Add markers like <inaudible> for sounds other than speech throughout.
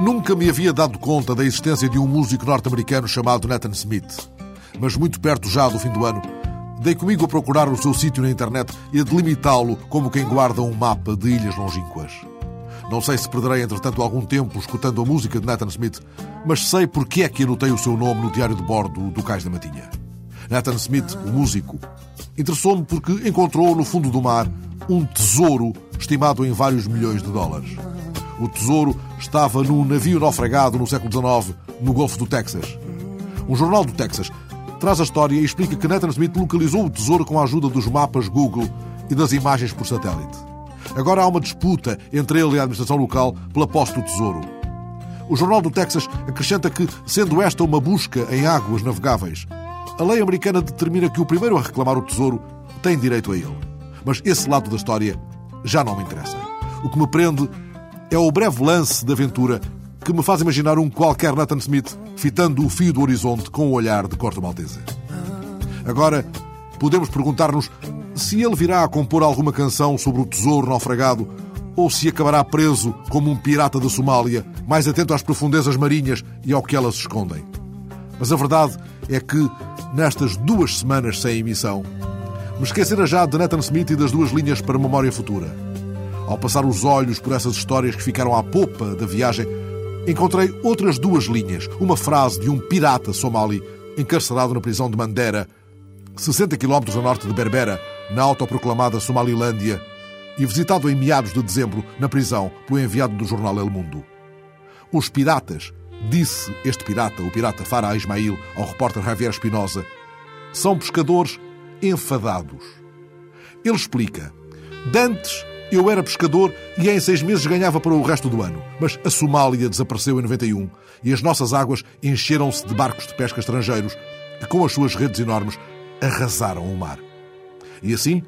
Nunca me havia dado conta da existência de um músico norte-americano chamado Nathan Smith. Mas muito perto já do fim do ano, dei comigo a procurar o seu sítio na internet e a delimitá-lo como quem guarda um mapa de ilhas longínquas. Não sei se perderei, entretanto, algum tempo escutando a música de Nathan Smith, mas sei porque é que anotei o seu nome no diário de bordo do Cais da Matinha. Nathan Smith, o músico, interessou-me porque encontrou no fundo do mar um tesouro estimado em vários milhões de dólares. O tesouro estava num navio naufragado no século XIX, no Golfo do Texas. Um jornal do Texas traz a história e explica que Nathan Smith localizou o tesouro com a ajuda dos mapas Google e das imagens por satélite. Agora há uma disputa entre ele e a administração local pela posse do tesouro. O Jornal do Texas acrescenta que, sendo esta uma busca em águas navegáveis, a lei americana determina que o primeiro a reclamar o tesouro tem direito a ele. Mas esse lado da história já não me interessa. O que me prende é o breve lance de aventura que me faz imaginar um qualquer Nathan Smith fitando o fio do horizonte com o olhar de corto maltese. Agora, podemos perguntar-nos se ele virá a compor alguma canção sobre o tesouro naufragado ou se acabará preso como um pirata da Somália, mais atento às profundezas marinhas e ao que elas escondem. Mas a verdade é que, nestas duas semanas sem emissão, me esquecera já de Nathan Smith e das duas linhas para memória futura. Ao passar os olhos por essas histórias que ficaram à popa da viagem, encontrei outras duas linhas. Uma frase de um pirata somali encarcerado na prisão de Mandera, 60 km a norte de Berbera, na autoproclamada Somalilândia, e visitado em meados de dezembro na prisão pelo enviado do jornal El Mundo. Os piratas, disse este pirata, o pirata Farah Ismail, ao repórter Javier Espinosa, são pescadores enfadados. Ele explica: Dantes eu era pescador e em seis meses ganhava para o resto do ano. Mas a Somália desapareceu em 91 e as nossas águas encheram-se de barcos de pesca estrangeiros que, com as suas redes enormes, arrasaram o mar. E assim,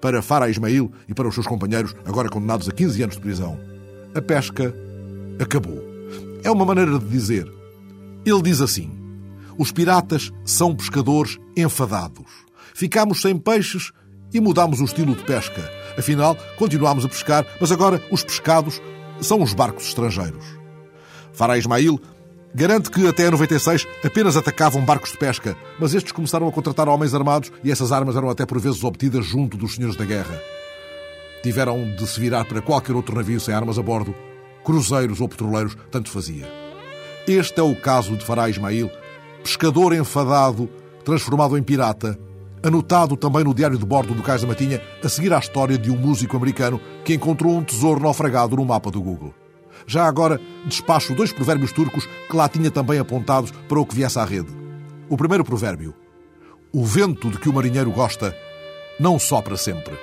para Farah Ismail e para os seus companheiros, agora condenados a 15 anos de prisão, a pesca acabou. É uma maneira de dizer. Ele diz assim: os piratas são pescadores enfadados. Ficámos sem peixes e mudámos o estilo de pesca. Afinal, continuámos a pescar, mas agora os pescados são os barcos estrangeiros. Farah Ismail garante que até 96 apenas atacavam barcos de pesca, mas estes começaram a contratar homens armados e essas armas eram até por vezes obtidas junto dos senhores da guerra. Tiveram de se virar para qualquer outro navio sem armas a bordo, cruzeiros ou petroleiros, tanto fazia. Este é o caso de Farah Ismail, pescador enfadado, transformado em pirata, anotado também no diário de bordo do Cais da Matinha, a seguir à história de um músico americano que encontrou um tesouro naufragado no mapa do Google. Já agora despacho dois provérbios turcos que lá tinha também apontados para o que viesse à rede. O primeiro provérbio: O vento de que o marinheiro gosta não sopra sempre.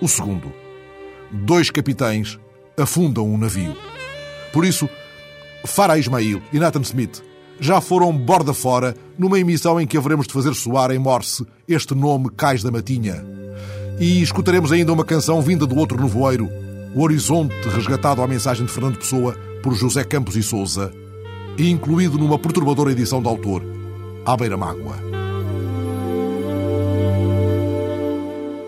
O segundo: Dois capitães afundam um navio. Por isso, Farah Ismail e Nathan Smith já foram borda fora numa emissão em que haveremos de fazer soar em Morse este nome Cais da Matinha. E escutaremos ainda uma canção vinda do outro nevoeiro, O Horizonte, resgatado à mensagem de Fernando Pessoa por José Campos e Souza, e incluído numa perturbadora edição do autor, À Beira Mágoa.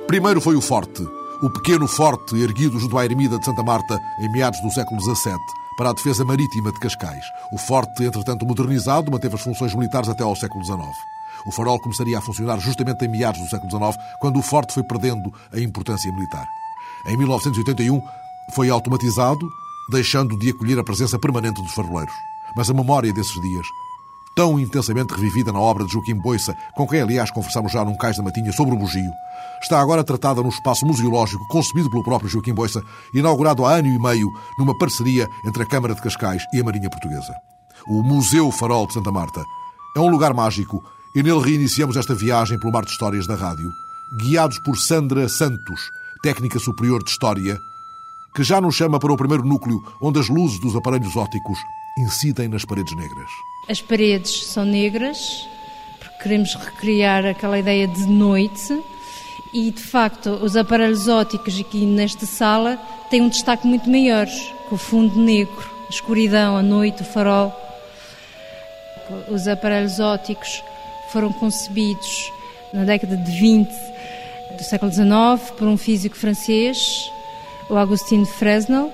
Primeiro foi o Forte, o pequeno forte erguido junto à ermida de Santa Marta em meados do século XVII, para a defesa marítima de Cascais. O forte, entretanto modernizado, manteve as funções militares até ao século XIX. O farol começaria a funcionar justamente em meados do século XIX, quando o forte foi perdendo a importância militar. Em 1981 foi automatizado, deixando de acolher a presença permanente dos faroleiros. Mas a memória desses dias, tão intensamente revivida na obra de Joaquim Boissa, com quem aliás conversamos já num cais da matinha sobre o bugio, está agora tratada no espaço museológico concebido pelo próprio Joaquim Boissa, inaugurado há ano e meio numa parceria entre a Câmara de Cascais e a Marinha Portuguesa. O Museu Farol de Santa Marta é um lugar mágico e nele reiniciamos esta viagem pelo mar de histórias da rádio, guiados por Sandra Santos, técnica superior de História, que já nos chama para o primeiro núcleo onde as luzes dos aparelhos ópticos incidem nas paredes negras. As paredes são negras, porque queremos recriar aquela ideia de noite e, de facto, os aparelhos ópticos aqui nesta sala têm um destaque muito maior, com o fundo negro, a escuridão, a noite, o farol. Os aparelhos ópticos foram concebidos na década de 20 do século XIX por um físico francês, o Augustin Fresnel,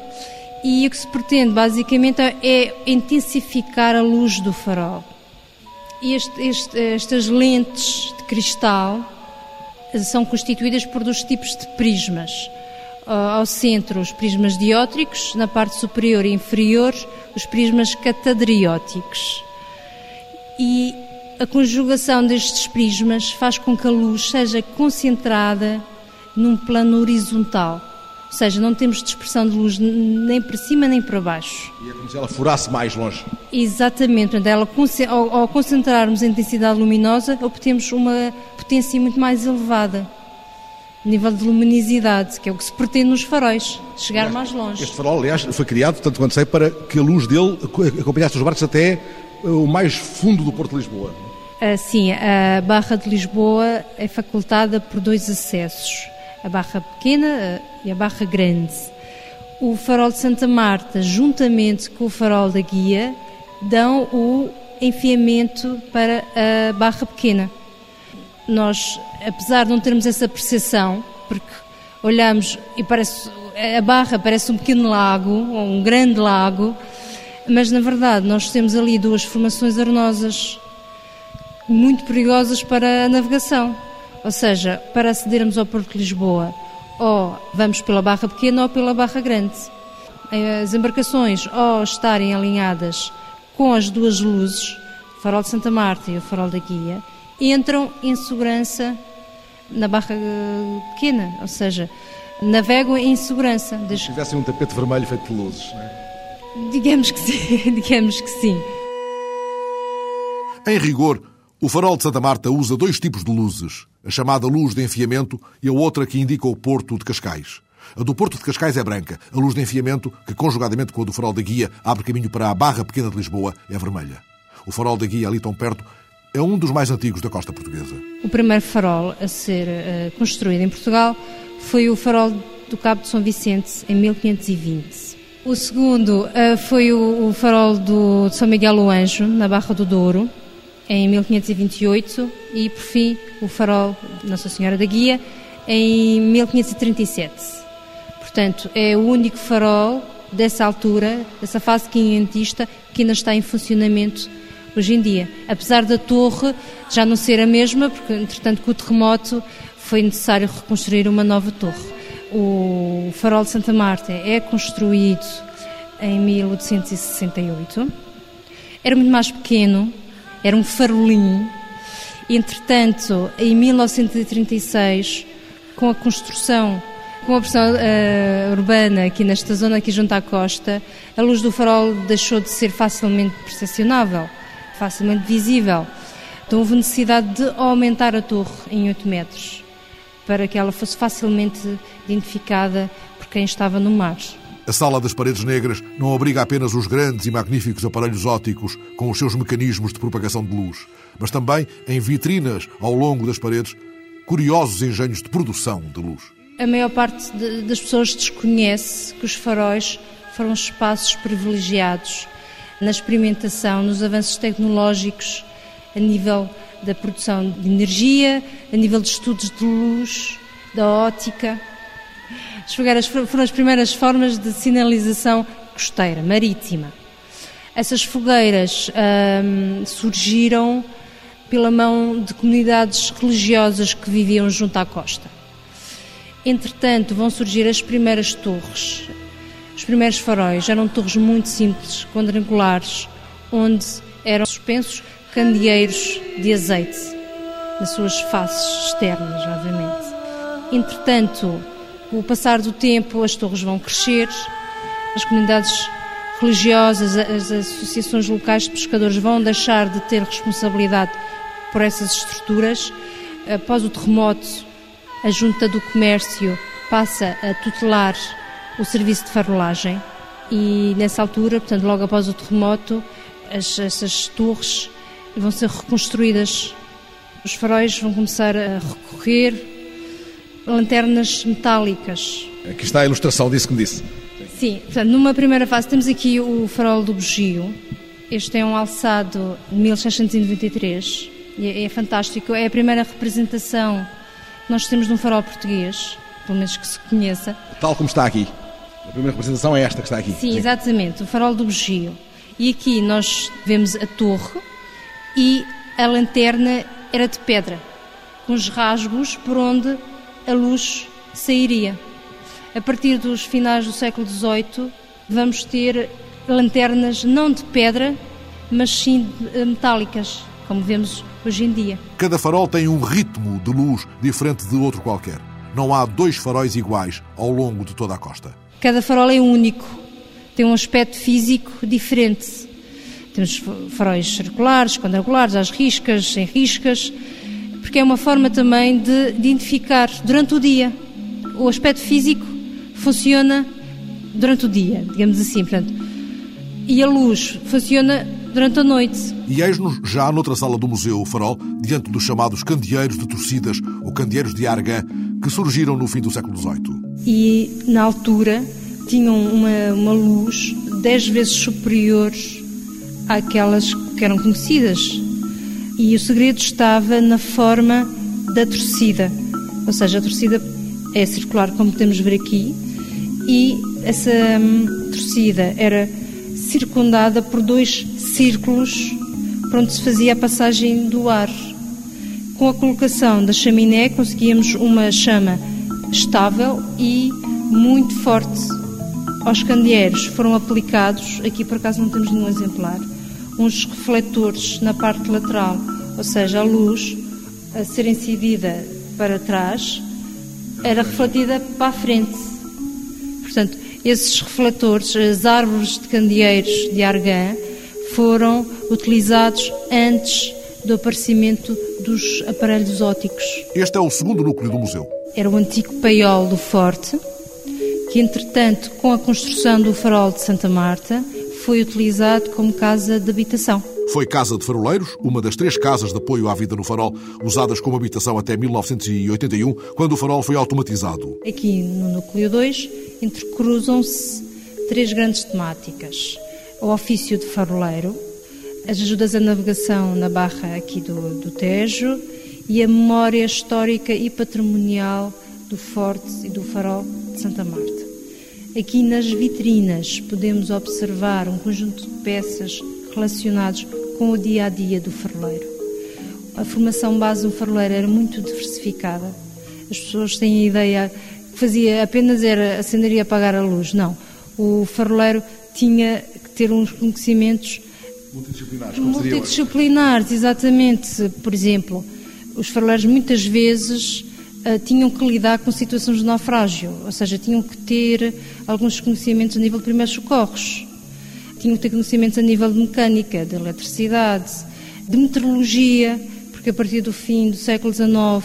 E o que se pretende basicamente é intensificar a luz do farol. Este, este, estas lentes de cristal são constituídas por dois tipos de prismas. Ao centro, os prismas diótricos, na parte superior e inferior, os prismas catadrióticos. E a conjugação destes prismas faz com que a luz seja concentrada num plano horizontal. Ou seja, não temos dispersão de luz nem para cima nem para baixo. E é como se ela furasse mais longe. Exatamente. Ela, ao concentrarmos a intensidade luminosa, obtemos uma potência muito mais elevada. Nível de luminosidade, que é o que se pretende nos faróis, chegar mais longe. Este farol, aliás, foi criado, tanto quanto sei, para que a luz dele acompanhasse os barcos até o mais fundo do Porto de Lisboa. Ah, sim, a Barra de Lisboa é facultada por dois acessos, a Barra Pequena e a Barra Grande. O farol de Santa Marta, juntamente com o farol da Guia, dão o enfiamento para a Barra Pequena. Nós, apesar de não termos essa percepção, porque olhamos e parece a Barra parece um pequeno lago, ou um grande lago, mas na verdade nós temos ali duas formações arenosas muito perigosas para a navegação. Ou seja, para acedermos ao Porto de Lisboa, ou vamos pela Barra Pequena ou pela Barra Grande. As embarcações, ou estarem alinhadas com as duas luzes, o farol de Santa Marta e o farol da Guia, entram em segurança na Barra Pequena, ou seja, navegam em segurança. Se tivessem um tapete vermelho feito de luzes, não é? Digamos que sim, <laughs> digamos que sim. Em rigor, o farol de Santa Marta usa dois tipos de luzes, a chamada luz de enfiamento e a outra que indica o porto de Cascais. A do Porto de Cascais é branca, a luz de enfiamento, que conjugadamente com a do farol da Guia abre caminho para a Barra Pequena de Lisboa, é vermelha. O farol da Guia, ali tão perto, é um dos mais antigos da costa portuguesa. O primeiro farol a ser uh, construído em Portugal foi o farol do Cabo de São Vicente, em 1520. O segundo uh, foi o, o farol do, de São Miguel o Anjo, na Barra do Douro, em 1528 e, por fim, o farol Nossa Senhora da Guia em 1537. Portanto, é o único farol dessa altura, dessa fase quinhentista, que ainda está em funcionamento hoje em dia. Apesar da torre já não ser a mesma, porque, entretanto, com o terremoto foi necessário reconstruir uma nova torre. O farol de Santa Marta é construído em 1868. Era muito mais pequeno, era um farolim. Entretanto, em 1936, com a construção, com a pressão uh, urbana aqui nesta zona, aqui junto à costa, a luz do farol deixou de ser facilmente percepcionável, facilmente visível. Então houve necessidade de aumentar a torre em 8 metros, para que ela fosse facilmente identificada por quem estava no mar. A Sala das Paredes Negras não abriga apenas os grandes e magníficos aparelhos ópticos com os seus mecanismos de propagação de luz, mas também em vitrinas ao longo das paredes, curiosos engenhos de produção de luz. A maior parte de, das pessoas desconhece que os faróis foram espaços privilegiados na experimentação, nos avanços tecnológicos a nível da produção de energia, a nível de estudos de luz, da ótica. As fogueiras foram as primeiras formas de sinalização costeira, marítima. Essas fogueiras hum, surgiram pela mão de comunidades religiosas que viviam junto à costa. Entretanto, vão surgir as primeiras torres. Os primeiros faróis eram torres muito simples, quadrangulares, onde eram suspensos candeeiros de azeite nas suas faces externas, obviamente. Entretanto, o passar do tempo, as torres vão crescer, as comunidades religiosas, as associações locais de pescadores vão deixar de ter responsabilidade por essas estruturas. Após o terremoto, a Junta do Comércio passa a tutelar o serviço de farolagem e nessa altura, portanto, logo após o terremoto, as, essas torres vão ser reconstruídas. Os faróis vão começar a recorrer lanternas metálicas. Aqui está a ilustração disso que me disse. Sim, portanto, numa primeira fase temos aqui o farol do bugio. Este é um alçado de 1693 e é, é fantástico. É a primeira representação que nós temos de um farol português, pelo menos que se conheça. Tal como está aqui. A primeira representação é esta que está aqui. Sim, Sim, exatamente, o farol do bugio. E aqui nós vemos a torre e a lanterna era de pedra, com os rasgos por onde a luz sairia. A partir dos finais do século XVIII, vamos ter lanternas não de pedra, mas sim metálicas, como vemos hoje em dia. Cada farol tem um ritmo de luz diferente de outro qualquer. Não há dois faróis iguais ao longo de toda a costa. Cada farol é único, tem um aspecto físico diferente. Temos faróis circulares, quadrangulares, às riscas, sem riscas, porque é uma forma também de identificar durante o dia. O aspecto físico funciona durante o dia, digamos assim, portanto, e a luz funciona durante a noite. E eis-nos já noutra sala do Museu o Farol, diante dos chamados candeeiros de torcidas, ou candeeiros de Argan, que surgiram no fim do século XVIII. E, na altura, tinham uma, uma luz dez vezes superior àquelas que eram conhecidas. E o segredo estava na forma da torcida. Ou seja, a torcida é circular, como podemos ver aqui, e essa hum, torcida era circundada por dois círculos por onde se fazia a passagem do ar. Com a colocação da chaminé conseguíamos uma chama estável e muito forte. Aos candeeiros foram aplicados, aqui por acaso não temos nenhum exemplar, uns refletores na parte lateral, ou seja, a luz a ser incidida para trás era refletida para a frente. Portanto, esses refletores, as árvores de candeeiros de argã, foram utilizados antes do aparecimento dos aparelhos óticos. Este é o segundo núcleo do museu. Era o antigo paiol do forte, que entretanto, com a construção do farol de Santa Marta, foi utilizado como casa de habitação. Foi casa de faroleiros, uma das três casas de apoio à vida no farol, usadas como habitação até 1981, quando o farol foi automatizado. Aqui no núcleo 2 intercruzam-se três grandes temáticas. O ofício de faroleiro, as ajudas à navegação na barra aqui do, do Tejo e a memória histórica e patrimonial do Forte e do Farol de Santa Marta. Aqui nas vitrinas podemos observar um conjunto de peças relacionados com o dia a dia do faroleiro. A formação base do faroleiro era muito diversificada. As pessoas têm a ideia que fazia apenas era acender e apagar a luz. Não. O faroleiro tinha que ter uns conhecimentos multidisciplinares, multidisciplinares exatamente. Por exemplo, os faroleiros muitas vezes uh, tinham que lidar com situações de naufrágio, ou seja, tinham que ter alguns conhecimentos a nível de primeiros socorros, tinham que ter conhecimentos a nível de mecânica, de eletricidade, de meteorologia, porque a partir do fim do século XIX uh,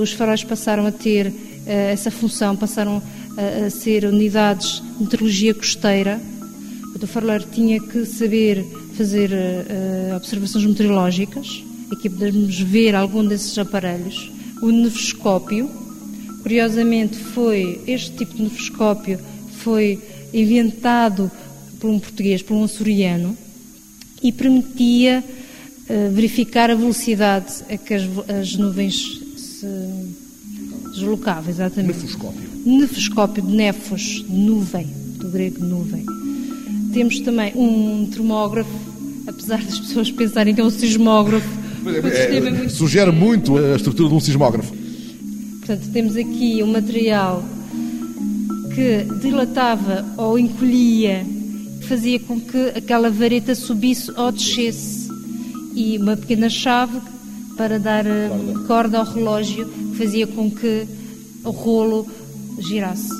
os faróis passaram a ter uh, essa função, passaram a, a ser unidades de meteorologia costeira. O faroleiro tinha que saber fazer observações meteorológicas. Aqui podemos ver algum desses aparelhos o nefoscópio. Curiosamente, foi este tipo de nefoscópio foi inventado por um português, por um açoriano, e permitia uh, verificar a velocidade a que as, as nuvens se deslocavam. Exatamente. Nefoscópio. Nefoscópio de nefos, nuvem, do grego nuvem. Temos também um termógrafo, apesar das pessoas pensarem que é um sismógrafo, é, é, sugere muito a estrutura de um sismógrafo. Portanto, temos aqui um material que dilatava ou encolhia, que fazia com que aquela vareta subisse ou descesse. E uma pequena chave para dar eh, corda, corda ao relógio, que fazia com que o rolo girasse.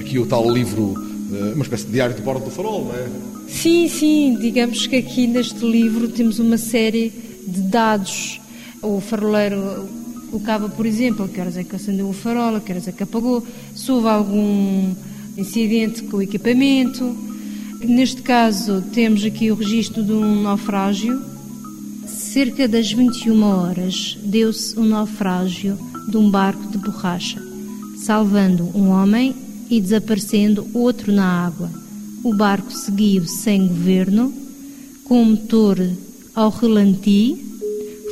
Aqui o tal livro, eh, uma espécie de diário de bordo do farol, não é? Sim, sim. Digamos que aqui neste livro temos uma série de dados. O faroleiro colocava, por exemplo, a que horas é que acendeu o farol, a que horas é que apagou, se houve algum incidente com o equipamento. Neste caso, temos aqui o registro de um naufrágio. Cerca das 21 horas, deu-se um naufrágio de um barco de borracha, salvando um homem e desaparecendo outro na água. O barco seguiu sem governo, com o motor ao relanti,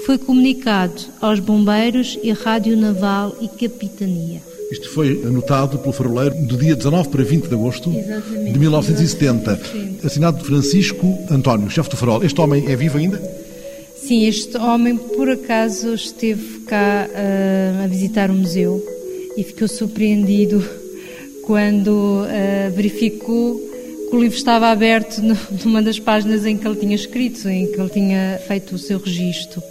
foi comunicado aos bombeiros e rádio naval e capitania. Isto foi anotado pelo faroleiro do dia 19 para 20 de agosto Exatamente. de 1970. Sim. Assinado de Francisco António, chefe do farol. Este homem é vivo ainda? Sim, este homem por acaso esteve cá ah, a visitar o museu e ficou surpreendido quando ah, verificou o livro estava aberto numa das páginas em que ele tinha escrito, em que ele tinha feito o seu registro.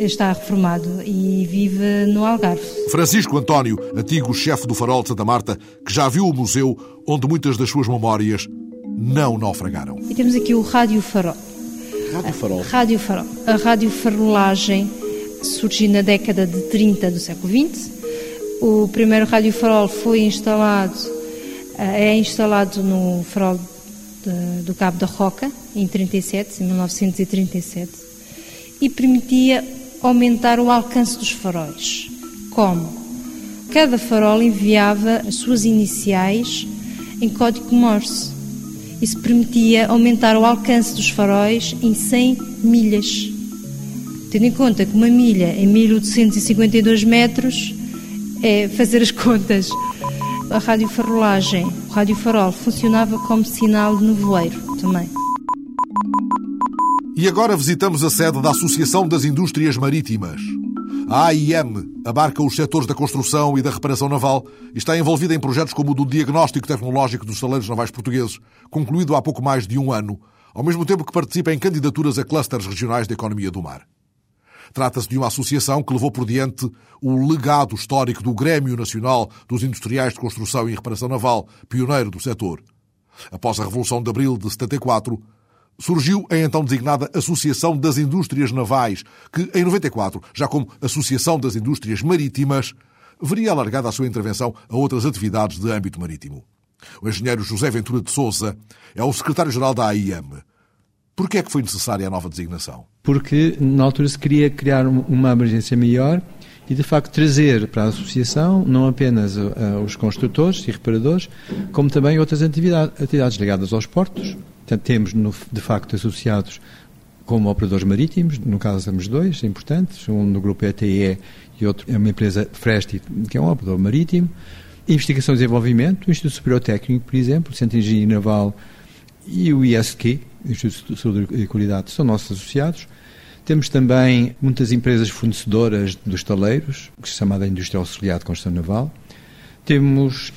Está reformado e vive no Algarve. Francisco António, antigo chefe do Farol de Santa Marta, que já viu o museu onde muitas das suas memórias não naufragaram. E temos aqui o Rádio Farol. Rádio Farol. Rádio Farol. A radiofarolagem surgiu na década de 30 do século XX. O primeiro Rádio Farol foi instalado, eh, é instalado no farol do Cabo da Roca, em 37, em 1937, e permitia aumentar o alcance dos faróis. Como? Cada farol enviava as suas iniciais em código Morse. Isso permitia aumentar o alcance dos faróis em 100 milhas. Tendo em conta que uma milha em 1852 metros é fazer as contas. A radiofarolagem, o radiofarol, funcionava como sinal de nevoeiro também. E agora visitamos a sede da Associação das Indústrias Marítimas. A AIM abarca os setores da construção e da reparação naval e está envolvida em projetos como o do diagnóstico tecnológico dos saleiros navais portugueses, concluído há pouco mais de um ano, ao mesmo tempo que participa em candidaturas a clusters regionais da economia do mar. Trata-se de uma associação que levou por diante o legado histórico do Grêmio Nacional dos Industriais de Construção e Reparação Naval, pioneiro do setor. Após a Revolução de Abril de 74, surgiu a então designada Associação das Indústrias Navais, que em 94, já como Associação das Indústrias Marítimas, veria alargada a sua intervenção a outras atividades de âmbito marítimo. O engenheiro José Ventura de Souza é o secretário-geral da AIM. Por que é que foi necessária a nova designação? porque na altura se queria criar um- uma abrangência maior e de facto trazer para a associação não apenas uh, os construtores e reparadores, como também outras atividade- atividades ligadas aos portos. Portanto, temos no- de facto associados como operadores marítimos, no caso temos dois importantes, um no grupo ETE e outro é uma empresa Fresti, que é um operador marítimo. Investigação e desenvolvimento, o Instituto Superior Técnico, por exemplo, o Centro de Engenharia Naval e o ISQ, Instituto de Saúde e Qualidade, são nossos associados. Temos também muitas empresas fornecedoras dos estaleiros, que se chama da Indústria Auxiliar de Construção Naval. Temos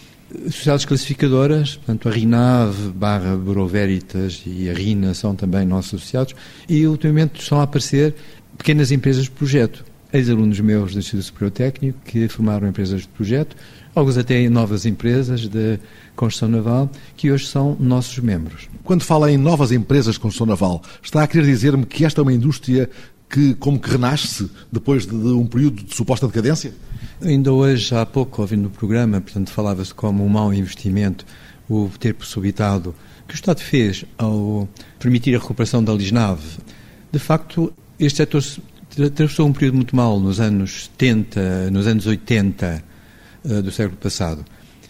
sociedades classificadoras, portanto a RINAV, barra Bureau Veritas e a RINA são também nossos associados. E ultimamente estão a aparecer pequenas empresas de projeto. Ex-alunos meus do Instituto Superior Técnico que formaram empresas de projeto, alguns até novas empresas de construção naval, que hoje são nossos membros. Quando fala em novas empresas de construção naval, está a querer dizer-me que esta é uma indústria que como que renasce depois de um período de suposta decadência? Ainda hoje, há pouco, ouvindo o programa, portanto, falava-se como um mau investimento o ter possibilitado que o Estado fez ao permitir a recuperação da Lisnave. De facto, este setor se tra- atravessou um período muito mal nos anos 70, nos anos 80 eh, do século passado.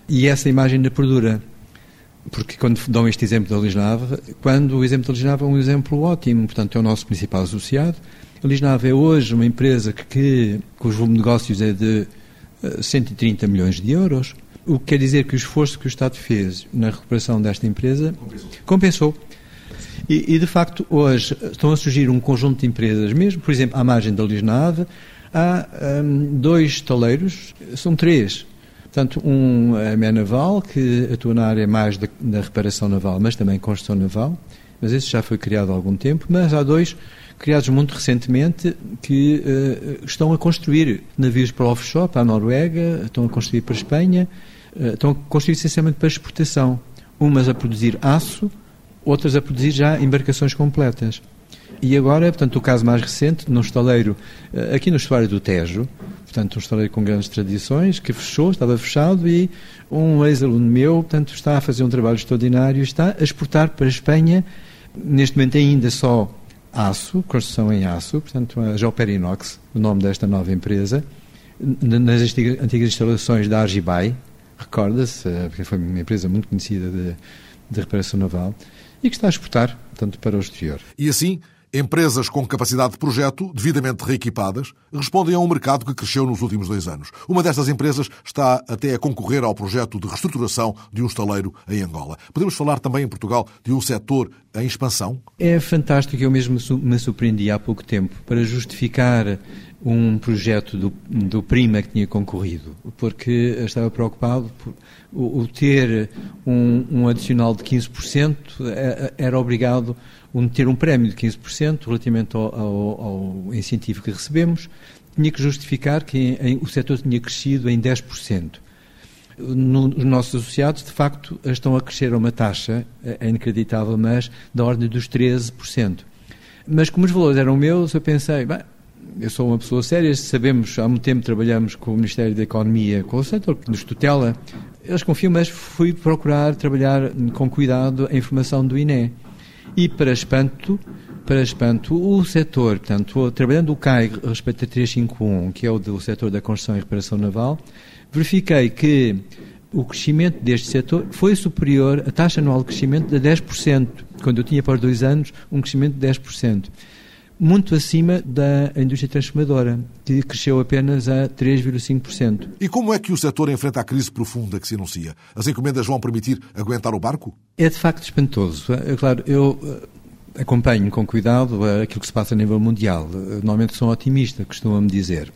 E essa imagem ainda perdura. Porque quando dão este exemplo da Lisnave, quando o exemplo da Lisnave é um exemplo ótimo, portanto é o nosso principal associado. A Lisnave é hoje uma empresa que, que cujo volume de negócios é de eh, 130 milhões de euros, o que quer dizer que o esforço que o Estado fez na recuperação desta empresa compensou. E, e, de facto, hoje estão a surgir um conjunto de empresas, mesmo, por exemplo, à margem da Lisnave, há hum, dois estaleiros, são três. Portanto, um é a Naval, que atua na área mais da, da reparação naval, mas também construção naval, mas esse já foi criado há algum tempo, mas há dois criados muito recentemente que uh, estão a construir navios para offshore, para a Noruega, estão a construir para a Espanha, uh, estão a construir essencialmente para exportação. Umas a produzir aço, outras a produzir já embarcações completas. E agora, portanto, o caso mais recente, num estaleiro, uh, aqui no estuário do Tejo, portanto, um estaleiro com grandes tradições, que fechou, estava fechado, e um ex-aluno meu, portanto, está a fazer um trabalho extraordinário, está a exportar para a Espanha, neste momento ainda só aço, construção em aço, portanto, a Geoperinox, o nome desta nova empresa, nas antigas instalações da Argibai, recorda-se, porque foi uma empresa muito conhecida de, de reparação naval, e que está a exportar, portanto, para o exterior. E assim, Empresas com capacidade de projeto, devidamente reequipadas, respondem a um mercado que cresceu nos últimos dois anos. Uma destas empresas está até a concorrer ao projeto de reestruturação de um estaleiro em Angola. Podemos falar também em Portugal de um setor em expansão? É fantástico. Eu mesmo me surpreendi há pouco tempo para justificar um projeto do, do Prima que tinha concorrido, porque estava preocupado por o, o ter um, um, adicional de 15% é, era obrigado um, ter um prémio de 15% relativamente ao, ao, ao, incentivo que recebemos, tinha que justificar que em, o setor tinha crescido em 10%. No, os nossos associados, de facto, estão a crescer a uma taxa, é, é inacreditável, mas da ordem dos 13%. Mas como os valores eram meus, eu pensei, bem, eu sou uma pessoa séria, sabemos, há muito tempo trabalhamos com o Ministério da Economia, com o setor que nos tutela, eles confiam, mas fui procurar trabalhar com cuidado a informação do INE. E para espanto, para espanto, o setor, portanto, trabalhando o CAI respeito a 351, que é o do setor da construção e reparação naval, verifiquei que o crescimento deste setor foi superior, a taxa anual de crescimento de 10%, quando eu tinha para dois anos um crescimento de 10% muito acima da indústria transformadora, que cresceu apenas a 3,5%. E como é que o setor enfrenta a crise profunda que se anuncia? As encomendas vão permitir aguentar o barco? É de facto espantoso. É, claro, eu eh, acompanho com cuidado aquilo que se passa a nível mundial. Normalmente sou otimista, costumam-me dizer.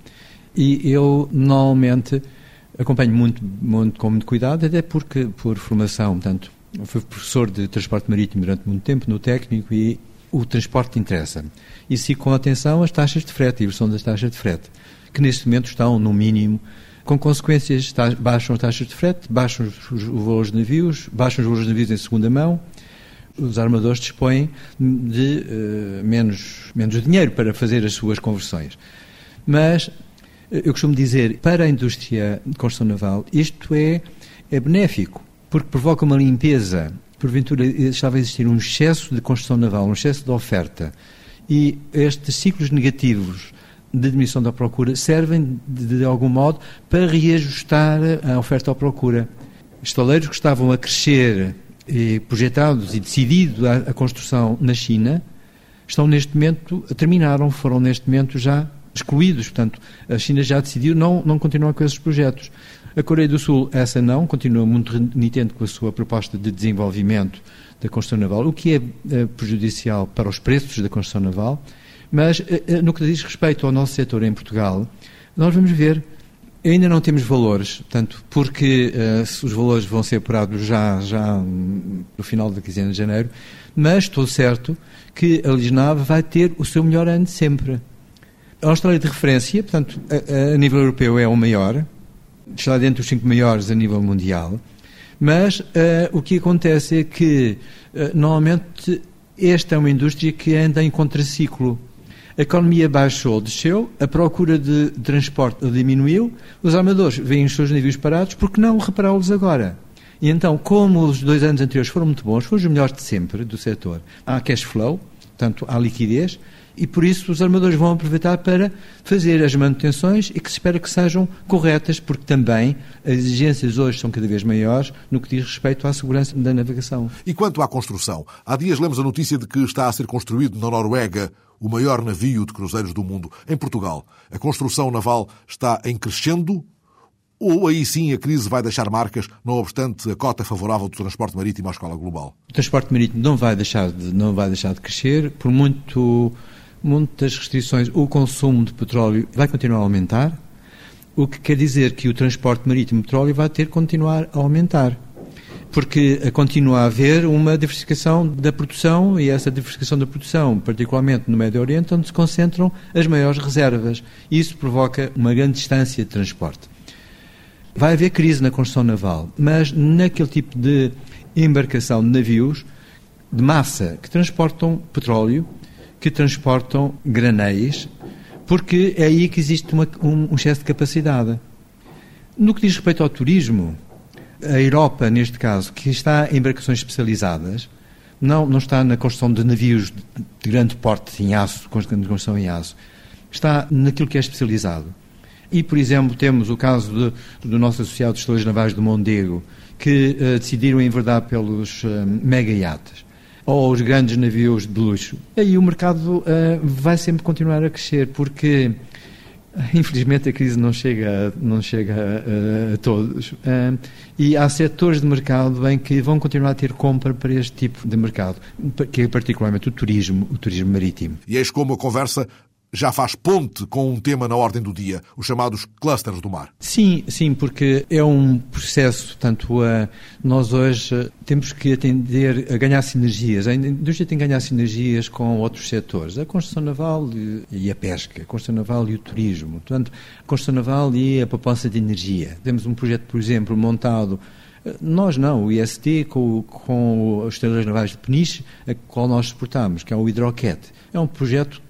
E eu, normalmente, acompanho muito, muito com muito cuidado, até porque, por formação, portanto, fui professor de transporte marítimo durante muito tempo no técnico e o transporte interessa. E sigo com atenção as taxas de frete, a evolução das taxas de frete, que neste momento estão no mínimo, com consequências, baixam as taxas de frete, baixam os, os valores de navios, baixam os valores de navios em segunda mão, os armadores dispõem de uh, menos, menos dinheiro para fazer as suas conversões. Mas, eh, eu costumo dizer, para a indústria de construção naval, isto é, é benéfico, porque provoca uma limpeza porventura estava a existir um excesso de construção naval, um excesso de oferta, e estes ciclos negativos de diminuição da procura servem, de, de algum modo, para reajustar a oferta à procura. Estaleiros que estavam a crescer, e projetados e decidido a, a construção na China, estão neste momento, terminaram, foram neste momento já excluídos. Portanto, a China já decidiu não, não continuar com esses projetos. A Coreia do Sul, essa não, continua muito renitente com a sua proposta de desenvolvimento da construção naval, o que é, é prejudicial para os preços da construção naval, mas eh, eh, no que diz respeito ao nosso setor em Portugal, nós vamos ver, ainda não temos valores, portanto, porque uh, os valores vão ser apurados já, já no final da quinzena de janeiro, mas estou certo que a Lisnave vai ter o seu melhor ano de sempre. A Austrália de referência, portanto, a, a nível europeu é o maior, está dentro dos cinco maiores a nível mundial, mas uh, o que acontece é que, uh, normalmente, esta é uma indústria que anda em contraciclo. A economia baixou, desceu, a procura de transporte diminuiu, os armadores veem os seus navios parados, porque não repará-los agora? E então, como os dois anos anteriores foram muito bons, foram os melhores de sempre do setor, há cash flow, portanto, há liquidez, e por isso os armadores vão aproveitar para fazer as manutenções e que se espera que sejam corretas, porque também as exigências hoje são cada vez maiores no que diz respeito à segurança da navegação. E quanto à construção? Há dias lemos a notícia de que está a ser construído na Noruega o maior navio de cruzeiros do mundo. Em Portugal, a construção naval está em crescendo ou aí sim a crise vai deixar marcas, não obstante a cota favorável do transporte marítimo à escala global? O transporte marítimo não vai deixar de, não vai deixar de crescer, por muito muitas restrições, o consumo de petróleo vai continuar a aumentar, o que quer dizer que o transporte marítimo de petróleo vai ter que continuar a aumentar. Porque continua a haver uma diversificação da produção e essa diversificação da produção, particularmente no Médio Oriente, onde se concentram as maiores reservas. Isso provoca uma grande distância de transporte. Vai haver crise na construção naval, mas naquele tipo de embarcação de navios de massa que transportam petróleo, que transportam granéis, porque é aí que existe uma, um, um excesso de capacidade. No que diz respeito ao turismo, a Europa, neste caso, que está em embarcações especializadas, não, não está na construção de navios de grande porte em aço, construção em aço, está naquilo que é especializado. E, por exemplo, temos o caso de, do nosso associado dos Navais do Mondego, que uh, decidiram enverdar pelos uh, mega iates ou os grandes navios de luxo. Aí o mercado uh, vai sempre continuar a crescer, porque Infelizmente a crise não chega, não chega a, a todos e há setores de mercado em que vão continuar a ter compra para este tipo de mercado, que é particularmente o turismo, o turismo marítimo. E eis como a conversa já faz ponte com um tema na ordem do dia, os chamados clusters do mar. Sim, sim, porque é um processo, portanto, a, nós hoje temos que atender a ganhar sinergias. A indústria tem que ganhar sinergias com outros setores, a construção naval e a pesca, a construção naval e o turismo, portanto, a construção naval e a proposta de energia. Temos um projeto, por exemplo, montado nós não, o IST com, com os estrelas navais de Peniche, a qual nós exportamos, que é o Hidroquet. É um projeto,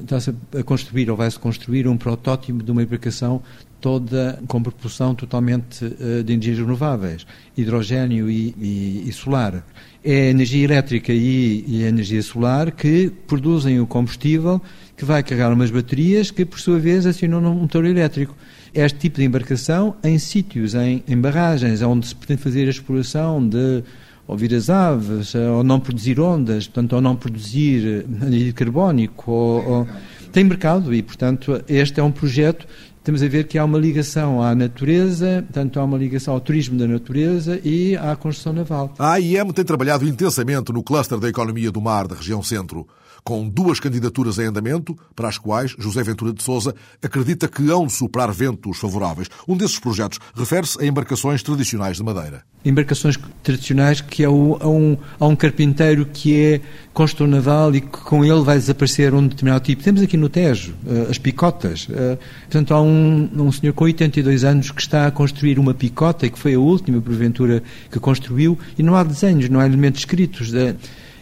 está-se a construir, ou vai-se construir, um protótipo de uma embarcação toda com propulsão totalmente uh, de energias renováveis, hidrogênio e, e, e, solar. É a energia elétrica e, e, a energia solar que produzem o combustível que vai carregar umas baterias que, por sua vez, acionam um motor elétrico este tipo de embarcação em sítios, em, em barragens, onde se pretende fazer a exploração de ouvir as aves, ou não produzir ondas, portanto, ou não produzir anidride carbónico, ou, ou... tem mercado e, portanto, este é um projeto temos a ver que há uma ligação à natureza, tanto há uma ligação ao turismo da natureza e à construção naval. A AIM tem trabalhado intensamente no cluster da economia do mar da região centro com duas candidaturas em andamento, para as quais José Ventura de Souza acredita que hão de superar ventos favoráveis. Um desses projetos refere-se a embarcações tradicionais de madeira. Embarcações tradicionais que o, a, um, a um carpinteiro que é construtor naval e que com ele vai desaparecer um determinado tipo. Temos aqui no Tejo uh, as picotas. Uh, portanto, há um, um senhor com 82 anos que está a construir uma picota e que foi a última, porventura, que construiu e não há desenhos, não há elementos escritos. Uh,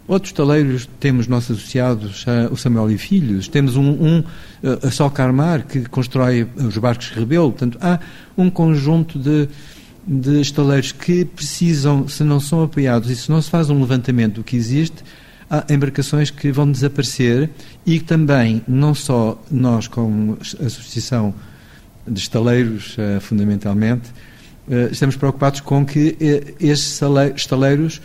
Outros taleiros temos nossos associados, o Samuel e Filhos, temos um, um a Sol Carmar, que constrói os barcos Rebelo. Portanto, há um conjunto de, de estaleiros que precisam, se não são apoiados e se não se faz um levantamento do que existe, há embarcações que vão desaparecer e também, não só nós, como Associação de Estaleiros, eh, fundamentalmente, eh, estamos preocupados com que eh, estes estaleiros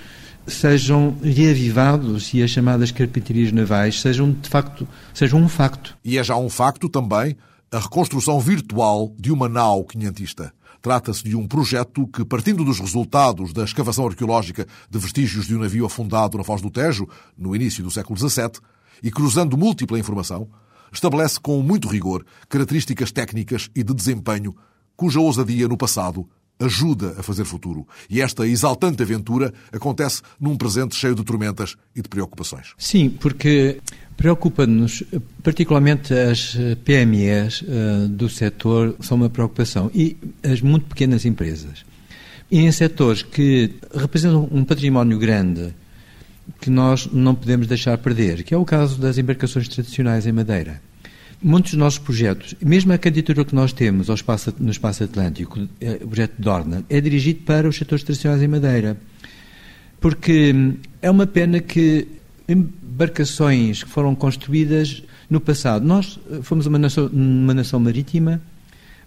sejam reavivados e as chamadas carpinterias navais sejam de facto sejam um facto. E é já um facto também a reconstrução virtual de uma nau quinhentista. Trata-se de um projeto que, partindo dos resultados da escavação arqueológica de vestígios de um navio afundado na Foz do Tejo, no início do século XVII, e cruzando múltipla informação, estabelece com muito rigor características técnicas e de desempenho cuja ousadia no passado ajuda a fazer futuro. E esta exaltante aventura acontece num presente cheio de tormentas e de preocupações. Sim, porque preocupa-nos, particularmente as PMEs uh, do setor, são uma preocupação. E as muito pequenas empresas. E em setores que representam um património grande que nós não podemos deixar perder, que é o caso das embarcações tradicionais em madeira muitos dos nossos projetos, mesmo a candidatura que nós temos ao espaço, no espaço atlântico, é, o projeto Dorna, é dirigido para os setores tradicionais em madeira. Porque hum, é uma pena que embarcações que foram construídas no passado, nós eh, fomos uma nação, uma nação marítima,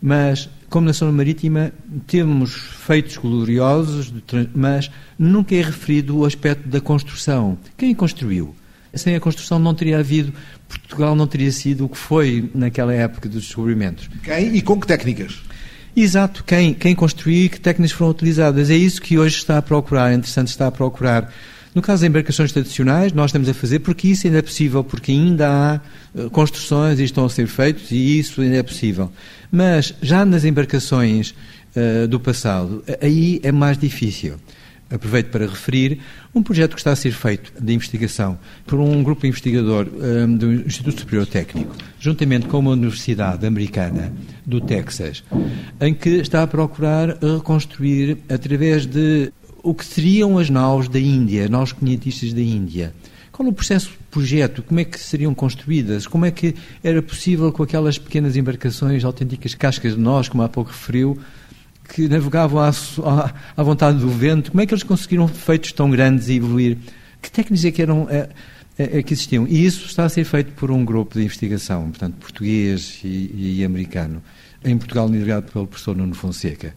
mas como nação marítima temos feitos gloriosos, mas nunca é referido o aspecto da construção. Quem construiu? Sem a construção não teria havido, Portugal não teria sido o que foi naquela época dos descobrimentos. Quem e com que técnicas? Exato, quem, quem construiu e que técnicas foram utilizadas. É isso que hoje está a procurar, é interessante está a procurar. No caso das embarcações tradicionais, nós estamos a fazer porque isso ainda é possível, porque ainda há eh, construções e estão a ser feitos e isso ainda é possível. Mas já nas embarcações uh, do passado, aí é mais difícil aproveito para referir, um projeto que está a ser feito de investigação por um grupo investigador um, do Instituto Superior Técnico, juntamente com uma universidade americana do Texas, em que está a procurar reconstruir através de o que seriam as naus da Índia, naus quinhentistas da Índia. Qual o processo projeto? Como é que seriam construídas? Como é que era possível com aquelas pequenas embarcações, autênticas cascas de nós, como há pouco referiu, que navegavam à, à, vontade do vento, como é que eles conseguiram feitos tão grandes e evoluir? Que técnicas é que eram é, é, é, que existiam? E isso está a ser feito por um grupo de investigação, portanto, português e, e americano, em Portugal liderado pelo professor Nuno Fonseca.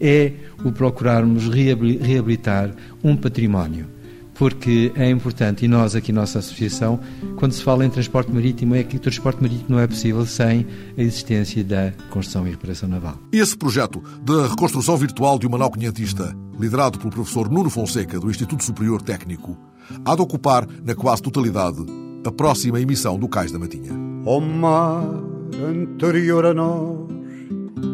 É o procurarmos reabilitar um património. Porque é importante, e nós aqui, nossa associação, quando se fala em transporte marítimo, é que o transporte marítimo não é possível sem a existência da construção e reparação naval. Esse projeto de reconstrução virtual de uma nau quinhentista, liderado pelo professor Nuno Fonseca, do Instituto Superior Técnico, há de ocupar, na quase totalidade, a próxima emissão do Cais da Matinha. O mar anterior a nós,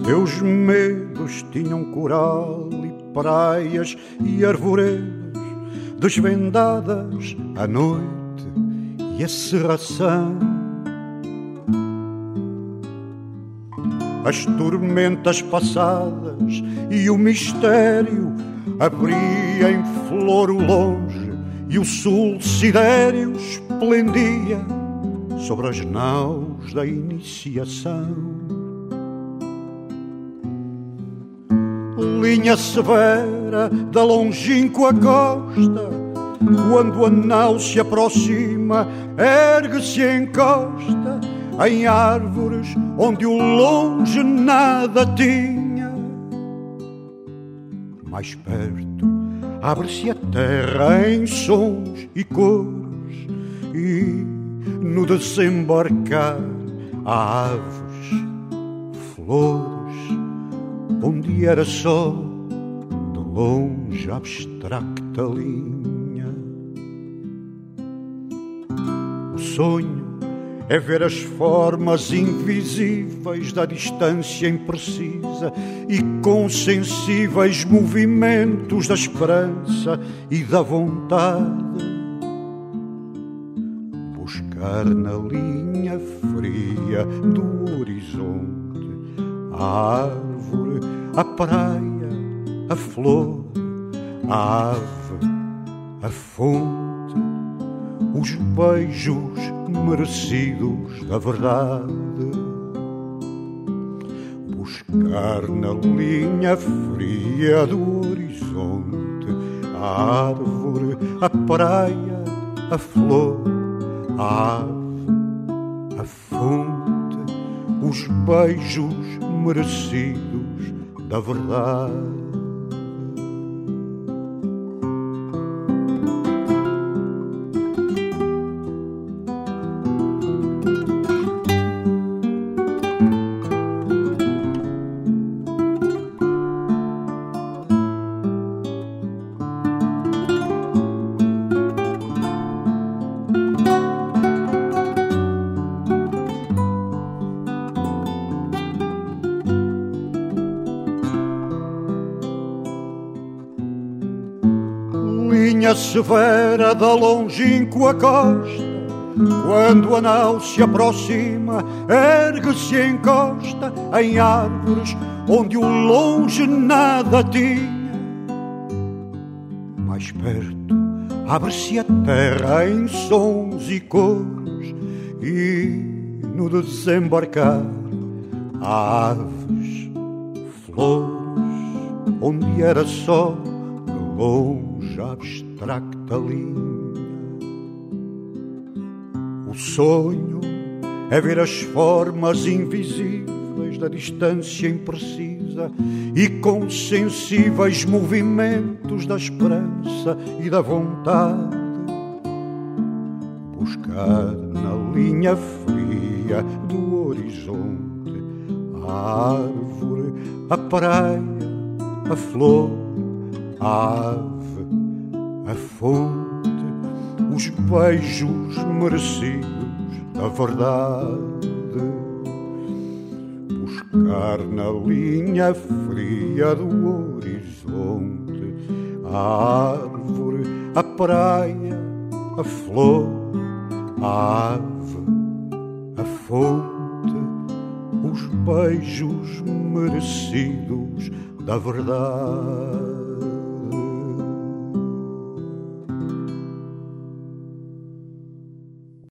teus medos tinham coral e praias e arvoredos desvendadas a noite e a serração. As tormentas passadas e o mistério abria em flor o longe e o sul sidéreo esplendia sobre as naus da iniciação. Linha severa da longínqua costa. Quando a nau se aproxima, ergue-se e encosta em árvores onde o longe nada tinha. Mais perto, abre-se a terra em sons e cores, e no desembarcar há aves, flores onde era só de longe abstracta linha. O sonho é ver as formas invisíveis da distância imprecisa e com sensíveis movimentos da esperança e da vontade. Buscar na linha fria do horizonte a árvore a praia, a flor, a ave, a fonte, os beijos merecidos da verdade. Buscar na linha fria do horizonte a árvore, a praia, a flor, a ave, a fonte, os beijos merecidos da verdade. Severa da longínqua costa. Quando a nau se aproxima, ergue-se e encosta em árvores onde o longe nada tinha. Mais perto, abre-se a terra em sons e cores, e no desembarcar há aves, flores, onde era só de longe abstracta linha. O sonho é ver as formas invisíveis da distância imprecisa e com sensíveis movimentos da esperança e da vontade. Buscar na linha fria do horizonte a árvore, a praia, a flor, a ave a fonte, os beijos merecidos da verdade. Buscar na linha fria do horizonte a árvore, a praia, a flor, a ave, a fonte, os beijos merecidos da verdade.